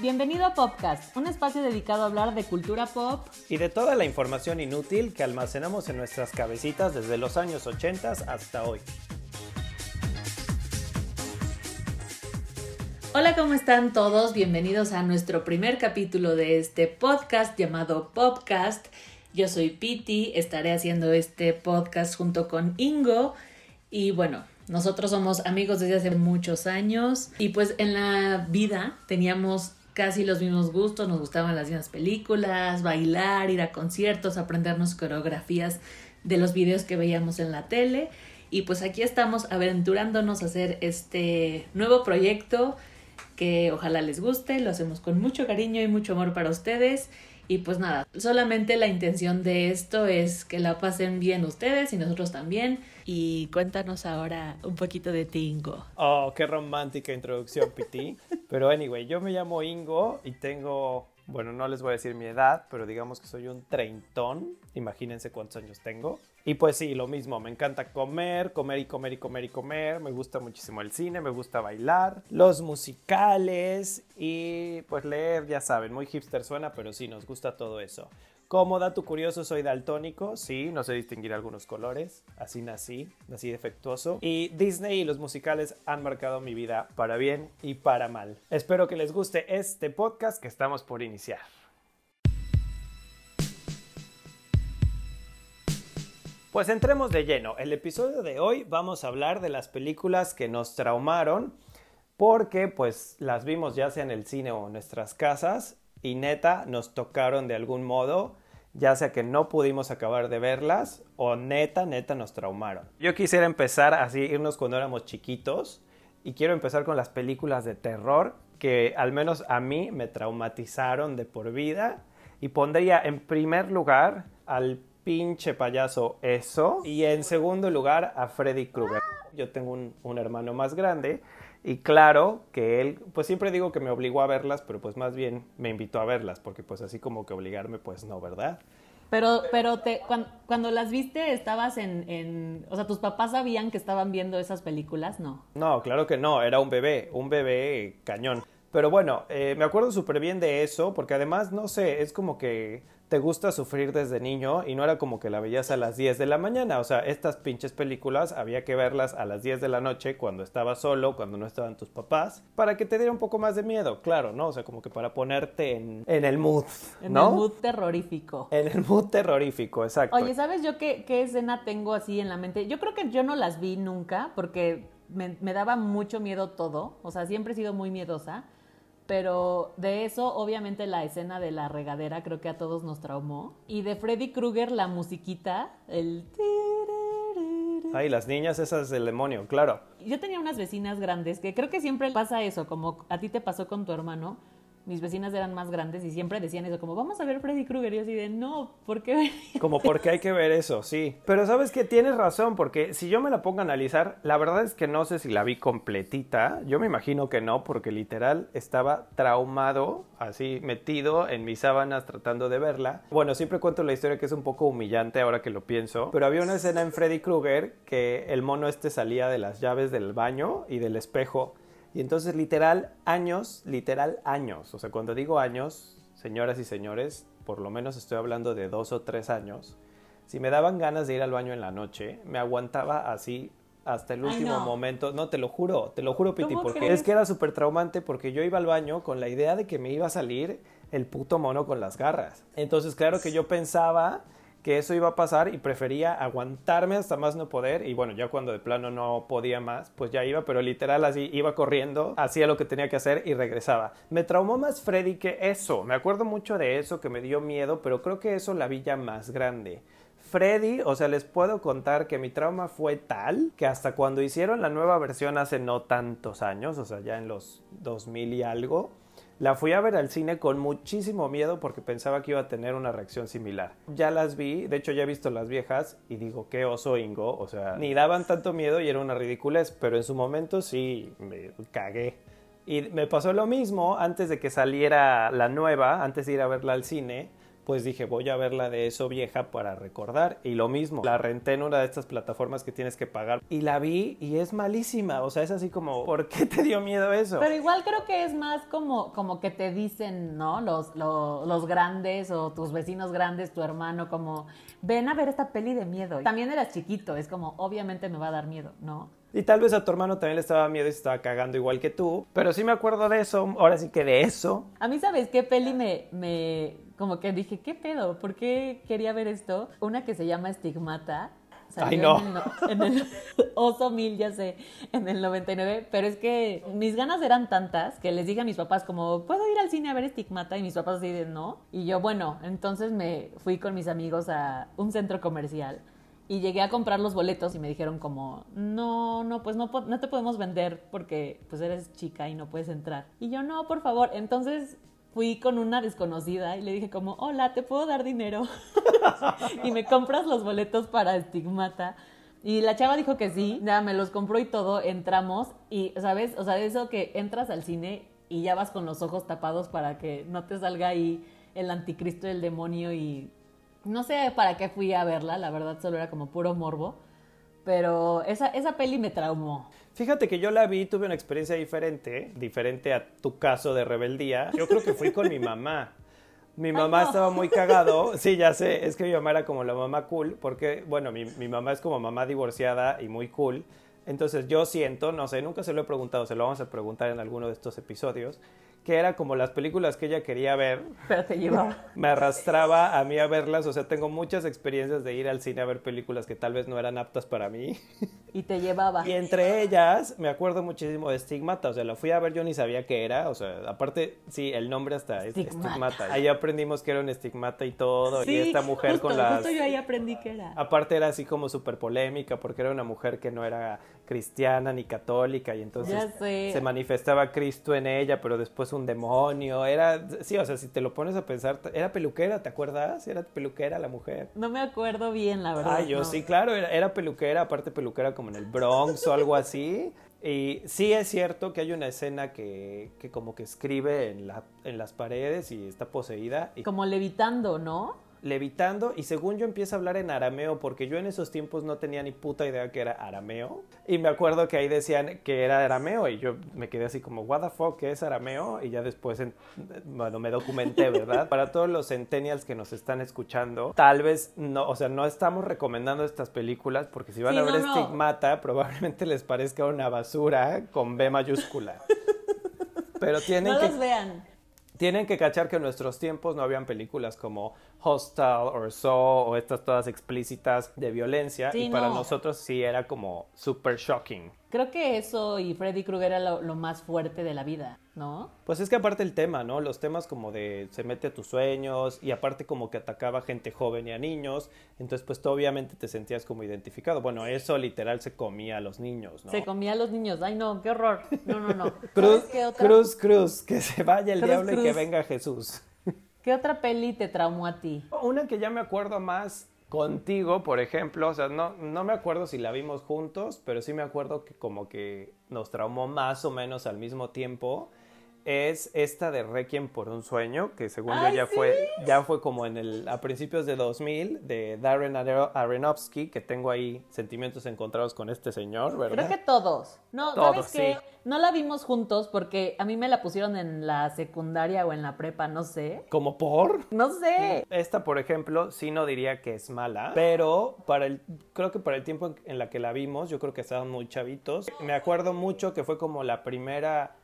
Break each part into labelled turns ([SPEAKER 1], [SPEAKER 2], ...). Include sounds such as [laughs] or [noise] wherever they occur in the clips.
[SPEAKER 1] Bienvenido a Popcast, un espacio dedicado a hablar de cultura pop
[SPEAKER 2] y de toda la información inútil que almacenamos en nuestras cabecitas desde los años 80 hasta hoy.
[SPEAKER 1] Hola, ¿cómo están todos? Bienvenidos a nuestro primer capítulo de este podcast llamado Popcast. Yo soy Piti, estaré haciendo este podcast junto con Ingo y bueno, nosotros somos amigos desde hace muchos años y pues en la vida teníamos casi los mismos gustos, nos gustaban las mismas películas, bailar, ir a conciertos, aprendernos coreografías de los videos que veíamos en la tele. Y pues aquí estamos aventurándonos a hacer este nuevo proyecto que ojalá les guste, lo hacemos con mucho cariño y mucho amor para ustedes y pues nada, solamente la intención de esto es que la pasen bien ustedes y nosotros también. Y cuéntanos ahora un poquito de ti, Ingo.
[SPEAKER 2] Oh, qué romántica introducción, Piti. [laughs] Pero anyway, yo me llamo Ingo y tengo bueno, no les voy a decir mi edad, pero digamos que soy un treintón. Imagínense cuántos años tengo. Y pues sí, lo mismo, me encanta comer, comer y comer y comer y comer. Me gusta muchísimo el cine, me gusta bailar, los musicales y pues leer, ya saben, muy hipster suena, pero sí, nos gusta todo eso. Como dato curioso, soy daltónico, sí, no sé distinguir algunos colores, así nací, nací defectuoso. Y Disney y los musicales han marcado mi vida para bien y para mal. Espero que les guste este podcast que estamos por iniciar. Pues entremos de lleno. El episodio de hoy vamos a hablar de las películas que nos traumaron porque pues las vimos ya sea en el cine o en nuestras casas y neta nos tocaron de algún modo ya sea que no pudimos acabar de verlas o neta, neta nos traumaron. Yo quisiera empezar así, irnos cuando éramos chiquitos y quiero empezar con las películas de terror que al menos a mí me traumatizaron de por vida y pondría en primer lugar al pinche payaso eso y en segundo lugar a Freddy Krueger. Yo tengo un, un hermano más grande y claro que él, pues siempre digo que me obligó a verlas, pero pues más bien me invitó a verlas, porque pues así como que obligarme, pues no, ¿verdad?
[SPEAKER 1] Pero, pero te, cuando, las viste, estabas en, en, o sea, tus papás sabían que estaban viendo esas películas, ¿no?
[SPEAKER 2] No, claro que no, era un bebé, un bebé cañón. Pero bueno, eh, me acuerdo súper bien de eso, porque además, no sé, es como que te gusta sufrir desde niño y no era como que la veías a las 10 de la mañana, o sea, estas pinches películas había que verlas a las 10 de la noche cuando estabas solo, cuando no estaban tus papás, para que te diera un poco más de miedo, claro, ¿no? O sea, como que para ponerte en, en el mood, ¿no?
[SPEAKER 1] En el mood terrorífico.
[SPEAKER 2] En el mood terrorífico, exacto.
[SPEAKER 1] Oye, ¿sabes yo qué, qué escena tengo así en la mente? Yo creo que yo no las vi nunca porque me, me daba mucho miedo todo, o sea, siempre he sido muy miedosa pero de eso obviamente la escena de la regadera creo que a todos nos traumó. Y de Freddy Krueger la musiquita, el...
[SPEAKER 2] Ay, las niñas esas del demonio, claro.
[SPEAKER 1] Yo tenía unas vecinas grandes que creo que siempre pasa eso, como a ti te pasó con tu hermano, mis vecinas eran más grandes y siempre decían eso, como vamos a ver Freddy Krueger. Y yo así de, no, ¿por qué?
[SPEAKER 2] Como porque hay que ver eso, sí. Pero sabes que tienes razón, porque si yo me la pongo a analizar, la verdad es que no sé si la vi completita. Yo me imagino que no, porque literal estaba traumado, así metido en mis sábanas tratando de verla. Bueno, siempre cuento la historia que es un poco humillante ahora que lo pienso, pero había una escena en Freddy Krueger que el mono este salía de las llaves del baño y del espejo y entonces literal años, literal años, o sea, cuando digo años, señoras y señores, por lo menos estoy hablando de dos o tres años, si me daban ganas de ir al baño en la noche, me aguantaba así hasta el último momento. No, te lo juro, te lo juro, Piti, porque es que era súper traumante porque yo iba al baño con la idea de que me iba a salir el puto mono con las garras. Entonces, claro que yo pensaba que eso iba a pasar y prefería aguantarme hasta más no poder y bueno, ya cuando de plano no podía más, pues ya iba, pero literal así iba corriendo, hacía lo que tenía que hacer y regresaba. Me traumó más Freddy que eso, me acuerdo mucho de eso que me dio miedo, pero creo que eso la vi ya más grande. Freddy, o sea, les puedo contar que mi trauma fue tal que hasta cuando hicieron la nueva versión hace no tantos años, o sea, ya en los 2000 y algo, la fui a ver al cine con muchísimo miedo porque pensaba que iba a tener una reacción similar. Ya las vi, de hecho ya he visto las viejas y digo, qué oso Ingo, o sea, ni daban tanto miedo y era una ridiculez, pero en su momento sí me cagué. Y me pasó lo mismo antes de que saliera la nueva, antes de ir a verla al cine pues dije, voy a ver la de eso vieja para recordar. Y lo mismo, la renté en una de estas plataformas que tienes que pagar. Y la vi y es malísima. O sea, es así como, ¿por qué te dio miedo eso?
[SPEAKER 1] Pero igual creo que es más como, como que te dicen, ¿no? Los, los, los grandes o tus vecinos grandes, tu hermano, como, ven a ver esta peli de miedo. También eras chiquito, es como, obviamente me va a dar miedo, ¿no?
[SPEAKER 2] Y tal vez a tu hermano también le estaba miedo y se estaba cagando igual que tú. Pero sí me acuerdo de eso. Ahora sí que de eso.
[SPEAKER 1] A mí, ¿sabes qué peli me, me como que dije, ¿qué pedo? ¿Por qué quería ver esto? Una que se llama Estigmata.
[SPEAKER 2] Ay, no.
[SPEAKER 1] En el, en [laughs] el Oso Mil, ya sé, en el 99. Pero es que mis ganas eran tantas que les dije a mis papás como, ¿puedo ir al cine a ver Estigmata? Y mis papás así de, no. Y yo, bueno, entonces me fui con mis amigos a un centro comercial. Y llegué a comprar los boletos y me dijeron como, no, no, pues no, no te podemos vender porque pues eres chica y no puedes entrar. Y yo, no, por favor. Entonces fui con una desconocida y le dije como, hola, ¿te puedo dar dinero? [laughs] y me compras los boletos para Estigmata. Y la chava dijo que sí, ya me los compró y todo, entramos y, ¿sabes? O sea, eso que entras al cine y ya vas con los ojos tapados para que no te salga ahí el anticristo y el demonio y no sé para qué fui a verla, la verdad solo era como puro morbo, pero esa, esa peli me traumó.
[SPEAKER 2] Fíjate que yo la vi, tuve una experiencia diferente, diferente a tu caso de rebeldía. Yo creo que fui con mi mamá. Mi mamá estaba muy cagado. [laughs] Sí, ya sé, es que mi mamá era como la mamá cool, porque, bueno, mi, mi mamá es como mamá divorciada y muy cool. Entonces yo siento, no sé, nunca se lo he preguntado, se lo vamos a preguntar en alguno de estos episodios, que era como las películas que ella quería ver.
[SPEAKER 1] Pero te llevaba.
[SPEAKER 2] Me arrastraba a mí a verlas, o sea, tengo muchas experiencias de ir al cine a ver películas que tal vez no eran aptas para mí.
[SPEAKER 1] Y te llevaba.
[SPEAKER 2] Y entre ellas, me acuerdo muchísimo de Stigmata, o sea, la fui a ver, yo ni sabía qué era, o sea, aparte, sí, el nombre hasta es
[SPEAKER 1] Stigmata.
[SPEAKER 2] Ahí aprendimos que era un estigmata y todo,
[SPEAKER 1] Sí,
[SPEAKER 2] y esta mujer
[SPEAKER 1] justo,
[SPEAKER 2] con las...
[SPEAKER 1] Justo yo ahí aprendí que era.
[SPEAKER 2] Aparte era así como súper polémica porque era una mujer que no era cristiana ni católica y entonces se manifestaba Cristo en ella, pero después un demonio. Era, sí, o sea, si te lo pones a pensar, era peluquera, ¿te acuerdas? Era peluquera la mujer.
[SPEAKER 1] No me acuerdo bien, la verdad.
[SPEAKER 2] Ah, yo
[SPEAKER 1] no.
[SPEAKER 2] sí, claro, era, era peluquera, aparte peluquera como en el Bronx o algo así. Y sí es cierto que hay una escena que, que como que escribe en, la, en las paredes y está poseída. Y
[SPEAKER 1] Como levitando, ¿no?
[SPEAKER 2] Levitando y según yo empieza a hablar en arameo porque yo en esos tiempos no tenía ni puta idea que era arameo y me acuerdo que ahí decían que era arameo y yo me quedé así como what the fuck ¿qué es arameo? y ya después en- bueno me documenté ¿verdad? para todos los centennials que nos están escuchando tal vez no o sea no estamos recomendando estas películas porque si van
[SPEAKER 1] Sí,
[SPEAKER 2] a ver
[SPEAKER 1] no, no.
[SPEAKER 2] Stigmata probablemente les parezca una basura con B mayúscula pero tienen
[SPEAKER 1] No
[SPEAKER 2] que
[SPEAKER 1] los vean.
[SPEAKER 2] tienen que cachar que en nuestros tiempos no habían películas como Hostel o Saw o estas todas explícitas de violencia
[SPEAKER 1] Sí,
[SPEAKER 2] y para
[SPEAKER 1] no.
[SPEAKER 2] nosotros sí era como super shocking.
[SPEAKER 1] Creo que eso y Freddy Krueger era lo, lo más fuerte de la vida, ¿no?
[SPEAKER 2] Pues es que aparte el tema, ¿no? Los temas como de se mete a tus sueños y aparte como que atacaba a gente joven y a niños, entonces pues tú obviamente te sentías como identificado. Bueno, eso literal se comía a los niños, ¿no?
[SPEAKER 1] Se comía a los niños. Ay, no, qué horror. No, no, no. [laughs]
[SPEAKER 2] Cruz,
[SPEAKER 1] ¿Sabes qué otra,
[SPEAKER 2] cruz, cruz, que se vaya el
[SPEAKER 1] Cruz,
[SPEAKER 2] diablo y que venga Jesús.
[SPEAKER 1] ¿Qué otra peli te traumó a ti?
[SPEAKER 2] Una que ya me acuerdo más contigo, por ejemplo, o sea, no, no me acuerdo si la vimos juntos, pero sí me acuerdo que como que nos traumó más o menos al mismo tiempo, es esta de Requiem por un sueño, que según
[SPEAKER 1] ¡Ay,
[SPEAKER 2] yo ya
[SPEAKER 1] sí!
[SPEAKER 2] fue, ya fue como en el, a principios de 2000, de Darren Aro- Aronofsky, que tengo ahí sentimientos encontrados con este señor, ¿verdad?
[SPEAKER 1] Creo que todos. No,
[SPEAKER 2] Todos,
[SPEAKER 1] ¿sabes qué?
[SPEAKER 2] sí.
[SPEAKER 1] No la vimos juntos porque a mí me la pusieron en la secundaria o en la prepa, no sé.
[SPEAKER 2] Como por...
[SPEAKER 1] No sé.
[SPEAKER 2] Esta, por ejemplo, sí no diría que es mala, pero para el, creo que para el tiempo en, en la que la vimos, yo creo que estaban muy chavitos. Me acuerdo mucho que fue como la primera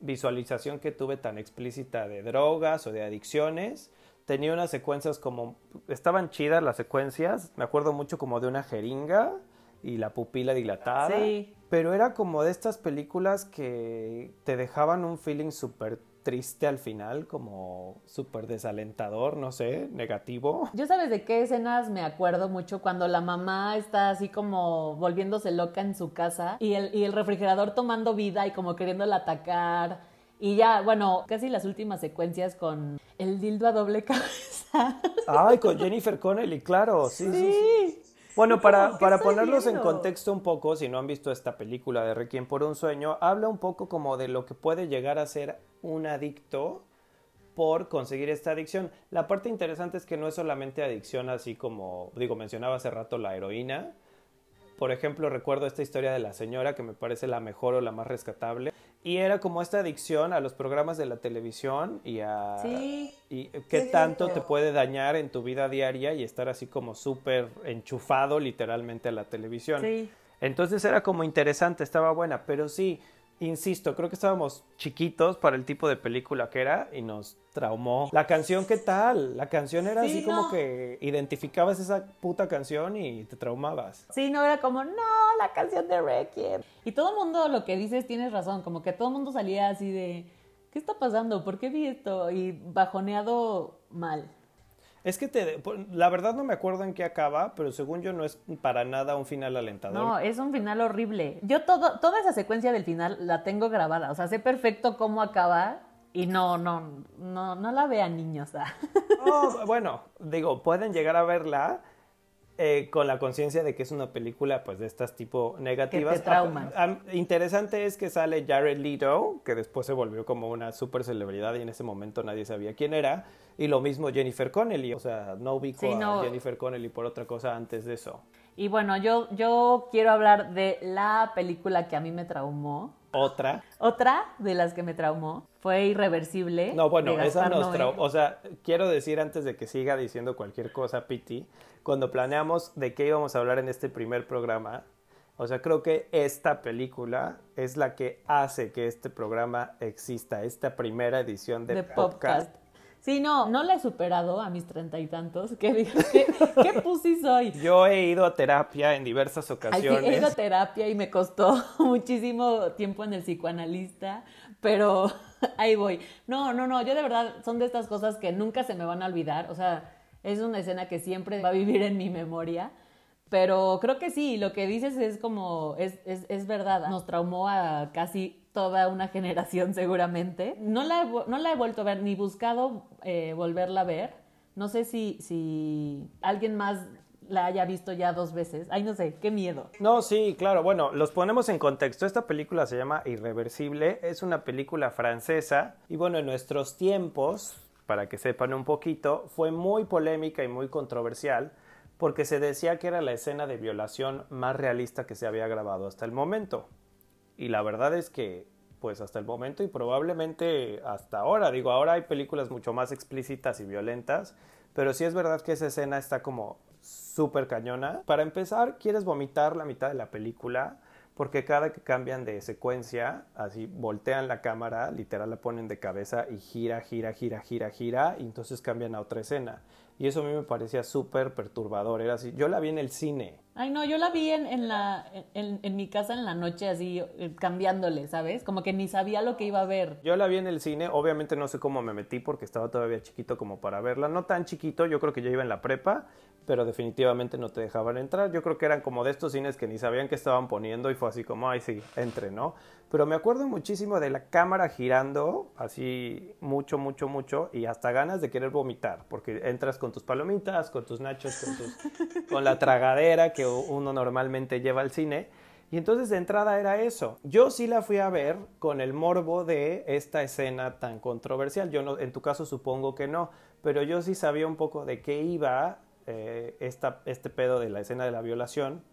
[SPEAKER 2] visualización que tuve tan explícita de drogas o de adicciones. Tenía unas secuencias como, estaban chidas las secuencias, me acuerdo mucho como de una jeringa y la pupila dilatada.
[SPEAKER 1] Sí.
[SPEAKER 2] Pero era como de estas películas que te dejaban un feeling súper triste al final, como súper desalentador, no sé, negativo.
[SPEAKER 1] Yo sabes de qué escenas me acuerdo mucho cuando la mamá está así como volviéndose loca en su casa y el, y el refrigerador tomando vida y como queriéndola atacar. Y ya, bueno, casi las últimas secuencias con el dildo a doble [laughs] cabeza.
[SPEAKER 2] Ay, con Jennifer Connelly, claro, sí, sí. sí.
[SPEAKER 1] Sí.
[SPEAKER 2] Bueno, para,
[SPEAKER 1] ¿qué
[SPEAKER 2] para ponerlos en contexto un poco, si no han visto esta película de Requiem por un sueño, habla un poco como de lo que puede llegar a ser un adicto por conseguir esta adicción. La parte interesante es que no es solamente adicción así como, digo, mencionaba hace rato la heroína. Por ejemplo, recuerdo esta historia de la señora que me parece la mejor o la más rescatable. Y era como esta adicción a los programas de la televisión y a...
[SPEAKER 1] Sí.
[SPEAKER 2] Y qué tanto te puede dañar en tu vida diaria y estar así como súper enchufado literalmente a la televisión.
[SPEAKER 1] Sí.
[SPEAKER 2] Entonces era como interesante, estaba buena, pero sí, insisto, creo que estábamos chiquitos para el tipo de película que era y nos traumó. La canción, ¿qué tal? La canción era
[SPEAKER 1] Sí,
[SPEAKER 2] así como
[SPEAKER 1] no.
[SPEAKER 2] que identificabas esa puta canción y te traumabas.
[SPEAKER 1] Sí, no era como, no, la canción de Requiem. Y todo el mundo lo que dices tienes razón, como que todo el mundo salía así de, ¿qué está pasando? ¿Por qué vi esto? Y bajoneado mal.
[SPEAKER 2] Es que te, la verdad no me acuerdo en qué acaba, pero según yo no es para nada un final alentador.
[SPEAKER 1] No, es un final horrible. Yo todo, toda esa secuencia del final la tengo grabada, o sea, sé perfecto cómo acaba y no, no, no, no la vean niños. [laughs]
[SPEAKER 2] No, bueno, digo, pueden llegar a verla eh, con la conciencia de que es una película pues de estas tipo negativas.
[SPEAKER 1] Que te trauman.
[SPEAKER 2] Ah, ah, interesante es que sale Jared Leto, que después se volvió como una super celebridad y en ese momento nadie sabía quién era. Y lo mismo Jennifer Connelly, o sea, no ubico
[SPEAKER 1] Sí, no.
[SPEAKER 2] a Jennifer Connelly por otra cosa antes de eso.
[SPEAKER 1] Y bueno, yo, yo quiero hablar de la película que a mí me traumó.
[SPEAKER 2] Otra.
[SPEAKER 1] Otra de las que me traumó fue Irreversible.
[SPEAKER 2] No, bueno, esa nos traumó. O sea, quiero decir antes de que siga diciendo cualquier cosa, Piti, cuando planeamos de qué íbamos a hablar en este primer programa, o sea, creo que esta película es la que hace que este programa exista, esta primera edición de,
[SPEAKER 1] de
[SPEAKER 2] podcast.
[SPEAKER 1] podcast. Sí, no, no la he superado a mis treinta y tantos. ¿Qué? ¿Qué, [laughs] qué pussy soy?
[SPEAKER 2] Yo he ido a terapia en diversas
[SPEAKER 1] Ay, sí,
[SPEAKER 2] ocasiones.
[SPEAKER 1] he ido a terapia y me costó [laughs] muchísimo tiempo en el psicoanalista, pero [laughs] ahí voy. No, no, no, yo de verdad son de estas cosas que nunca se me van a olvidar. O sea, es una escena que siempre va a vivir en mi memoria. Pero creo que sí, lo que dices es como, es, es, es verdad, nos traumó a casi toda una generación seguramente. No la he, no la he vuelto a ver, ni buscado eh, volverla a ver. No sé si, si alguien más la haya visto ya dos veces. Ay, no sé, qué miedo.
[SPEAKER 2] No, sí, claro. Bueno, los ponemos en contexto. Esta película se llama Irreversible. Es una película francesa. Y bueno, en nuestros tiempos, para que sepan un poquito, fue muy polémica y muy controversial porque se decía que era la escena de violación más realista que se había grabado hasta el momento. Y la verdad es que, pues hasta el momento y probablemente hasta ahora, digo, ahora hay películas mucho más explícitas y violentas, pero sí es verdad que esa escena está como súper cañona. Para empezar, quieres vomitar la mitad de la película, porque cada que cambian de secuencia, así voltean la cámara, literal la ponen de cabeza y gira, gira, gira, gira, gira, y entonces cambian a otra escena. Y eso a mí me parecía súper perturbador. Era así. Yo la vi en el cine.
[SPEAKER 1] Ay, no, yo la vi en, en la, en, en mi casa en la noche así, eh, cambiándole, ¿sabes? Como que ni sabía lo que iba a ver.
[SPEAKER 2] Yo la vi en el cine, obviamente no sé cómo me metí porque estaba todavía chiquito como para verla, no tan chiquito, yo creo que yo iba en la prepa, pero definitivamente no te dejaban entrar, yo creo que eran como de estos cines que ni sabían que estaban poniendo y fue así como, ay sí, entre, ¿no? Pero me acuerdo muchísimo de la cámara girando, así mucho, mucho, mucho, y hasta ganas de querer vomitar, porque entras con tus palomitas, con tus nachos, con, tus, [laughs] con la tragadera que uno normalmente lleva al cine. Y entonces de entrada era eso. Yo sí la fui a ver con el morbo de esta escena tan controversial. Yo no, en tu caso supongo que no, pero yo sí sabía un poco de qué iba eh, esta, este pedo de la escena de la violación.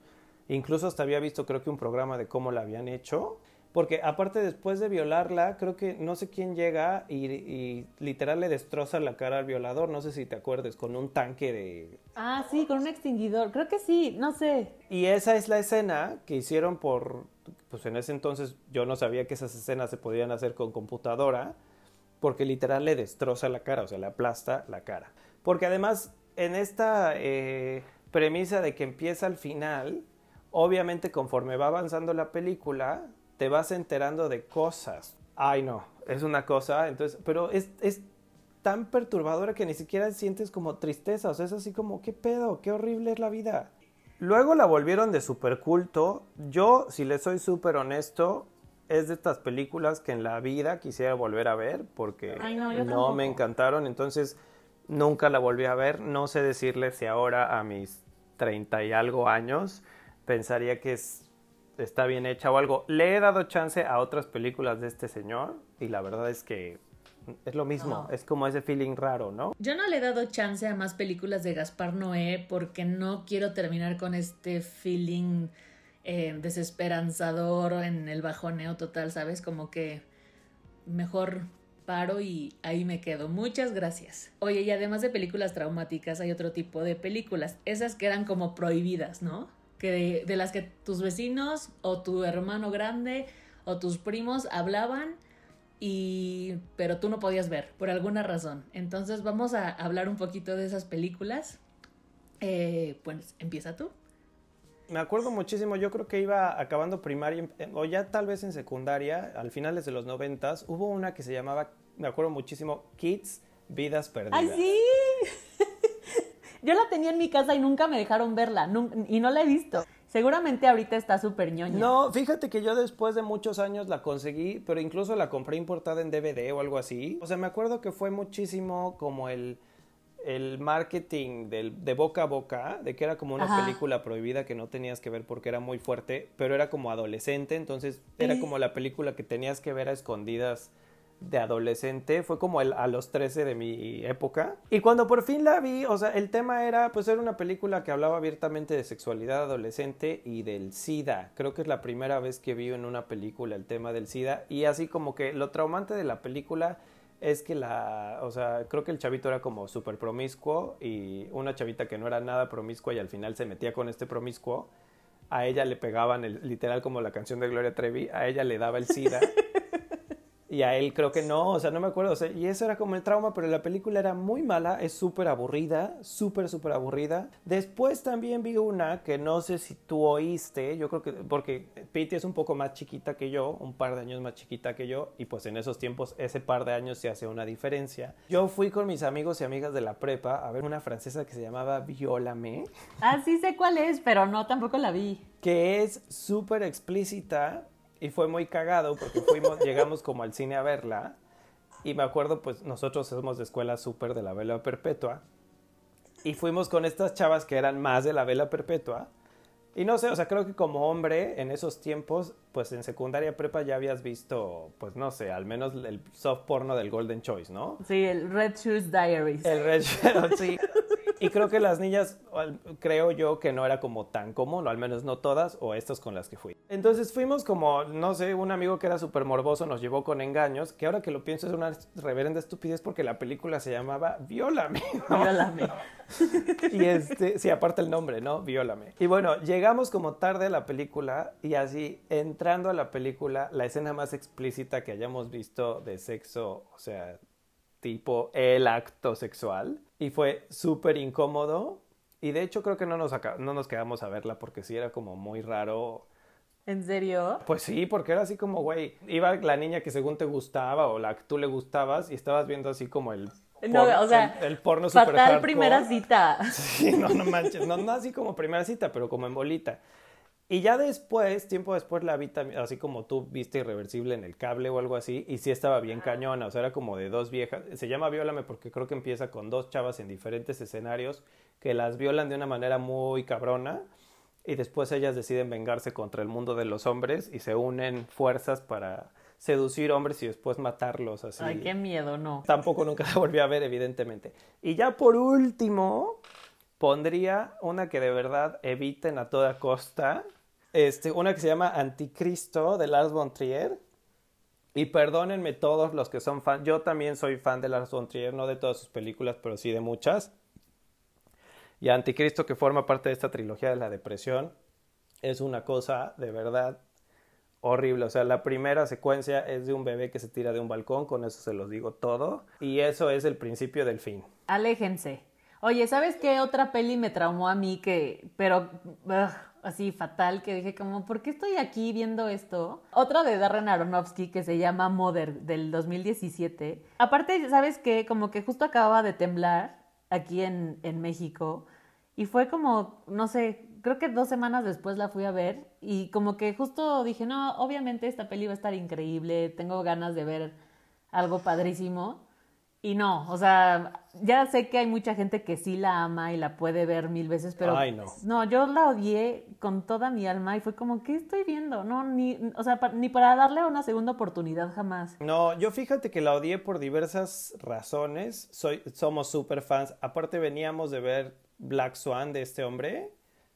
[SPEAKER 2] Incluso hasta había visto creo que un programa de cómo la habían hecho. Porque aparte después de violarla, creo que no sé quién llega y, y, literal le destroza la cara al violador. No sé si te acuerdes, con un tanque de...
[SPEAKER 1] Ah, sí, con un extinguidor. Creo que sí, no sé.
[SPEAKER 2] Y esa es la escena que hicieron por... Pues en ese entonces yo no sabía que esas escenas se podían hacer con computadora. Porque literal le destroza la cara, o sea, le aplasta la cara. Porque además, en esta eh, premisa de que empieza al final, obviamente conforme va avanzando la película, te vas enterando de cosas. Ay, no, es una cosa, entonces, pero es, es tan perturbadora que ni siquiera sientes como tristeza, o sea, es así como, ¿qué pedo? ¿Qué horrible es la vida? Luego la volvieron de super culto. Yo, si le soy súper honesto, es de estas películas que en la vida quisiera volver a ver porque
[SPEAKER 1] Ay, no,
[SPEAKER 2] no me encantaron, entonces nunca la volví a ver. No sé decirle si ahora a mis 30 y algo años pensaría que es está bien hecha o algo. Le he dado chance a otras películas de este señor y la verdad es que es lo mismo, es como ese feeling raro, ¿no?
[SPEAKER 1] Yo no le he dado chance a más películas de Gaspar Noé porque no quiero terminar con este feeling eh, desesperanzador en el bajoneo total, ¿sabes? Como que mejor paro y ahí me quedo. Muchas gracias. Oye, y además de películas traumáticas, hay otro tipo de películas, esas que eran como prohibidas, ¿no? Que de, las que tus vecinos o tu hermano grande o tus primos hablaban y pero tú no podías ver por alguna razón. Entonces vamos a hablar un poquito de esas películas. Eh, pues empieza tú.
[SPEAKER 2] Me acuerdo muchísimo, yo creo que iba acabando primaria o ya tal vez en secundaria, al finales de los noventas, hubo una que se llamaba, me acuerdo muchísimo, Kids Vidas Perdidas.
[SPEAKER 1] ¡Ay, sí! Yo la tenía en mi casa y nunca me dejaron verla y no la he visto. Seguramente ahorita está súper ñoña.
[SPEAKER 2] No, fíjate que yo después de muchos años la conseguí, pero incluso la compré importada en DVD o algo así. O sea, me acuerdo que fue muchísimo como el el marketing del, de boca a boca, de que era como una película prohibida que no tenías que ver porque era muy fuerte, pero era como adolescente, entonces era como la película que tenías que ver a escondidas de adolescente, fue como el, a los 13 de mi época. Y cuando por fin la vi, o sea, el tema era, pues era una película que hablaba abiertamente de sexualidad adolescente y del SIDA. Creo que es la primera vez que vi en una película el tema del SIDA y así como que lo traumante de la película es que la, o sea, creo que el chavito era como súper promiscuo y una chavita que no era nada promiscua y al final se metía con este promiscuo, a ella le pegaban, el, literal como la canción de Gloria Trevi, a ella le daba el SIDA [laughs] y a él creo que no, o sea, no me acuerdo. O sea, y eso era como el trauma, pero la película era muy mala, es súper aburrida, súper, súper aburrida. Después también vi una que no sé si tú oíste, yo creo que, porque Pete es un poco más chiquita que yo, un par de años más chiquita que yo, y pues en esos tiempos ese par de años se hace una diferencia. Yo fui con mis amigos y amigas de la prepa a ver una francesa que se llamaba Violame.
[SPEAKER 1] Ah, sí sé cuál es, pero no, tampoco la vi.
[SPEAKER 2] Que es súper explícita y fue muy cagado porque fuimos, [laughs] llegamos como al cine a verla. Y me acuerdo, pues nosotros somos de escuela súper de la vela perpetua. Y fuimos con estas chavas que eran más de la vela perpetua. Y no sé, o sea, creo que como hombre en esos tiempos, pues en secundaria prepa ya habías visto, pues no sé, al menos el soft porno del Golden Choice, ¿no?
[SPEAKER 1] Sí, el Red Shoes Diaries.
[SPEAKER 2] El Red Shoes, [laughs] sí. Y creo que las niñas, creo yo que no era como tan común, o al menos no todas, o estas con las que fui. Entonces fuimos como, no sé, un amigo que era súper morboso nos llevó con engaños, que ahora que lo pienso es una reverenda estupidez porque la película se llamaba Viólame.
[SPEAKER 1] Viólame. [laughs]
[SPEAKER 2] y este, sí, aparte el nombre, ¿no? Viólame. Y bueno, llegamos como tarde a la película y así, entrando a la película, la escena más explícita que hayamos visto de sexo, o sea, tipo el acto sexual y fue súper incómodo. Y de hecho creo que no nos, no nos quedamos a verla porque sí era como muy raro.
[SPEAKER 1] ¿En serio?
[SPEAKER 2] Pues sí, porque era así como, güey, iba la niña que según te gustaba o la que tú le gustabas y estabas viendo así como el...
[SPEAKER 1] no, o sea,
[SPEAKER 2] el, porno
[SPEAKER 1] fatal primera cita. [laughs]
[SPEAKER 2] Sí, no, no manches, no, no así como primera cita, pero como en bolita. Y ya después, tiempo después la vi también, así como tú viste Irreversible en el cable o algo así, y sí estaba bien cañona, o sea, era como de dos viejas, se llama Viólame porque creo que empieza con dos chavas en diferentes escenarios que las violan de una manera muy cabrona y después ellas deciden vengarse contra el mundo de los hombres y se unen fuerzas para seducir hombres y después matarlos así.
[SPEAKER 1] Ay, qué miedo, no.
[SPEAKER 2] Tampoco nunca la volví a ver, evidentemente. Y ya por último, pondría una que de verdad eviten a toda costa, este, una que se llama Anticristo de Lars von Trier. Y perdónenme todos los que son fan, yo también soy fan de Lars von Trier, no de todas sus películas, pero sí de muchas. Y Anticristo, que forma parte de esta trilogía de la depresión, es una cosa de verdad horrible. O sea, la primera secuencia es de un bebé que se tira de un balcón, con eso se los digo todo. Y eso es el principio del fin.
[SPEAKER 1] Aléjense. Oye, ¿sabes qué otra peli me traumó a mí que, pero así fatal, que dije como, ¿por qué estoy aquí viendo esto? Otra de Darren Aronofsky que se llama Mother del 2017. Aparte, ¿sabes qué? Como que justo acababa de temblar aquí en, en México y fue como, no sé, creo que dos semanas después la fui a ver y como que justo dije, no, obviamente esta peli va a estar increíble, tengo ganas de ver algo padrísimo. Y no, o sea, ya sé que hay mucha gente que sí la ama y la puede ver mil veces, pero
[SPEAKER 2] Ay, no.
[SPEAKER 1] no, yo la odié con toda mi alma y fue como, ¿qué estoy viendo? No, ni, o sea, pa- ni para darle una segunda oportunidad jamás.
[SPEAKER 2] No, yo fíjate que la odié por diversas razones. Soy, somos super fans. Aparte veníamos de ver Black Swan de este hombre.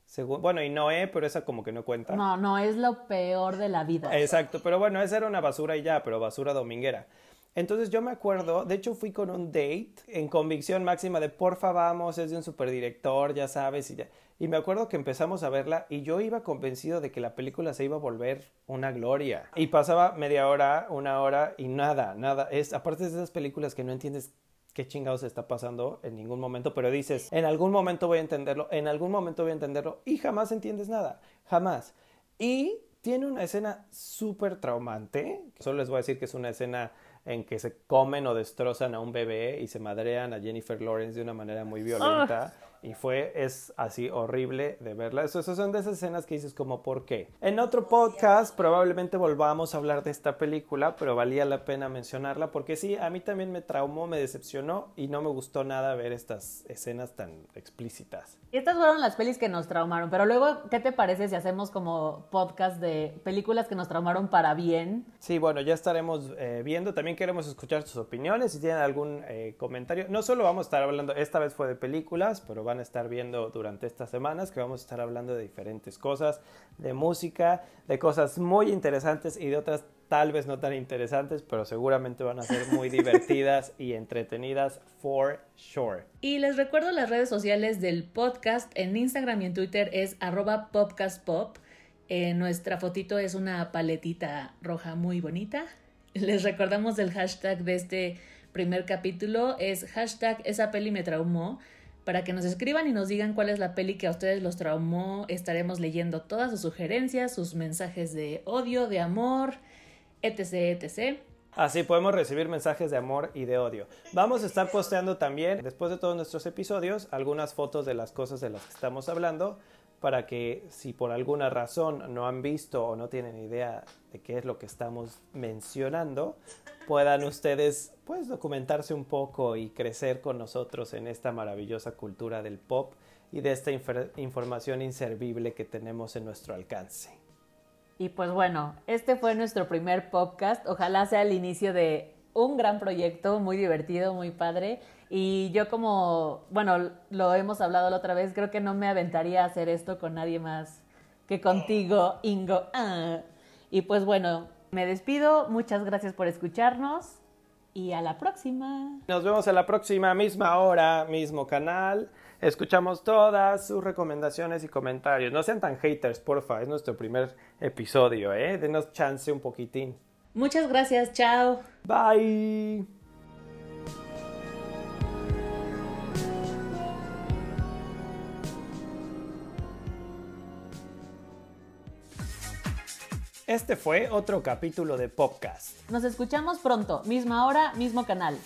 [SPEAKER 2] Según, bueno, y Noé, pero esa como que no cuenta.
[SPEAKER 1] No, no, es lo peor de la vida.
[SPEAKER 2] Exacto, pero bueno, esa era una basura y ya, pero basura dominguera. Entonces yo me acuerdo, de hecho fui con un date en convicción máxima de porfa vamos, es de un superdirector, ya sabes, y, ya. y me acuerdo que empezamos a verla y yo iba convencido de que la película se iba a volver una gloria. Y pasaba media hora, una hora y nada, nada. Es aparte de esas películas que no entiendes qué chingados está pasando en ningún momento, pero dices, en algún momento voy a entenderlo, en algún momento voy a entenderlo y jamás entiendes nada, jamás. Y tiene una escena súper traumante, solo les voy a decir que es una escena en que se comen o destrozan a un bebé y se madrean a Jennifer Lawrence de una manera muy violenta. Y fue, es así horrible de verla. Eso, eso son de esas escenas que dices como, ¿por qué? En otro podcast probablemente volvamos a hablar de esta película, pero valía la pena mencionarla porque sí, a mí también me traumó, me decepcionó y no me gustó nada ver estas escenas tan explícitas.
[SPEAKER 1] Estas fueron las pelis que nos traumaron, pero luego, ¿qué te parece si hacemos como podcast de películas que nos traumaron para bien?
[SPEAKER 2] Sí, bueno, ya estaremos eh, viendo. También queremos escuchar sus opiniones. Si tienen algún eh, comentario, no solo vamos a estar hablando, esta vez fue de películas, pero van a estar viendo durante estas semanas que vamos a estar hablando de diferentes cosas, de música, de cosas muy interesantes y de otras tal vez no tan interesantes, pero seguramente van a ser muy [laughs] divertidas y entretenidas for sure.
[SPEAKER 1] Y les recuerdo las redes sociales del podcast. En Instagram y en Twitter es arroba popcastpop. Eh, nuestra fotito es una paletita roja muy bonita. Les recordamos el hashtag de este primer capítulo. Es hashtag esa peli me traumó. Para que nos escriban y nos digan cuál es la peli que a ustedes los traumó. Estaremos leyendo todas sus sugerencias, sus mensajes de odio, de amor, etc, etc.
[SPEAKER 2] Así podemos recibir mensajes de amor y de odio. Vamos a estar posteando también, después de todos nuestros episodios, algunas fotos de las cosas de las que estamos hablando para que si por alguna razón no han visto o no tienen idea de qué es lo que estamos mencionando, puedan ustedes pues documentarse un poco y crecer con nosotros en esta maravillosa cultura del pop y de esta información inservible que tenemos en nuestro alcance.
[SPEAKER 1] Y pues bueno, este fue nuestro primer podcast. Ojalá sea el inicio de un gran proyecto, muy divertido, muy padre. Y yo como, bueno, lo hemos hablado la otra vez, creo que no me aventaría a hacer esto con nadie más que contigo, Ingo. Ah. Y pues bueno, me despido. Muchas gracias por escucharnos y a la próxima.
[SPEAKER 2] Nos vemos en la próxima misma hora, mismo canal. Escuchamos todas sus recomendaciones y comentarios. No sean tan haters, porfa. Es nuestro primer episodio, ¿eh? Denos chance un poquitín.
[SPEAKER 1] Muchas gracias, chao.
[SPEAKER 2] Bye. Este fue otro capítulo de Popcast.
[SPEAKER 1] Nos escuchamos pronto, misma hora, mismo canal.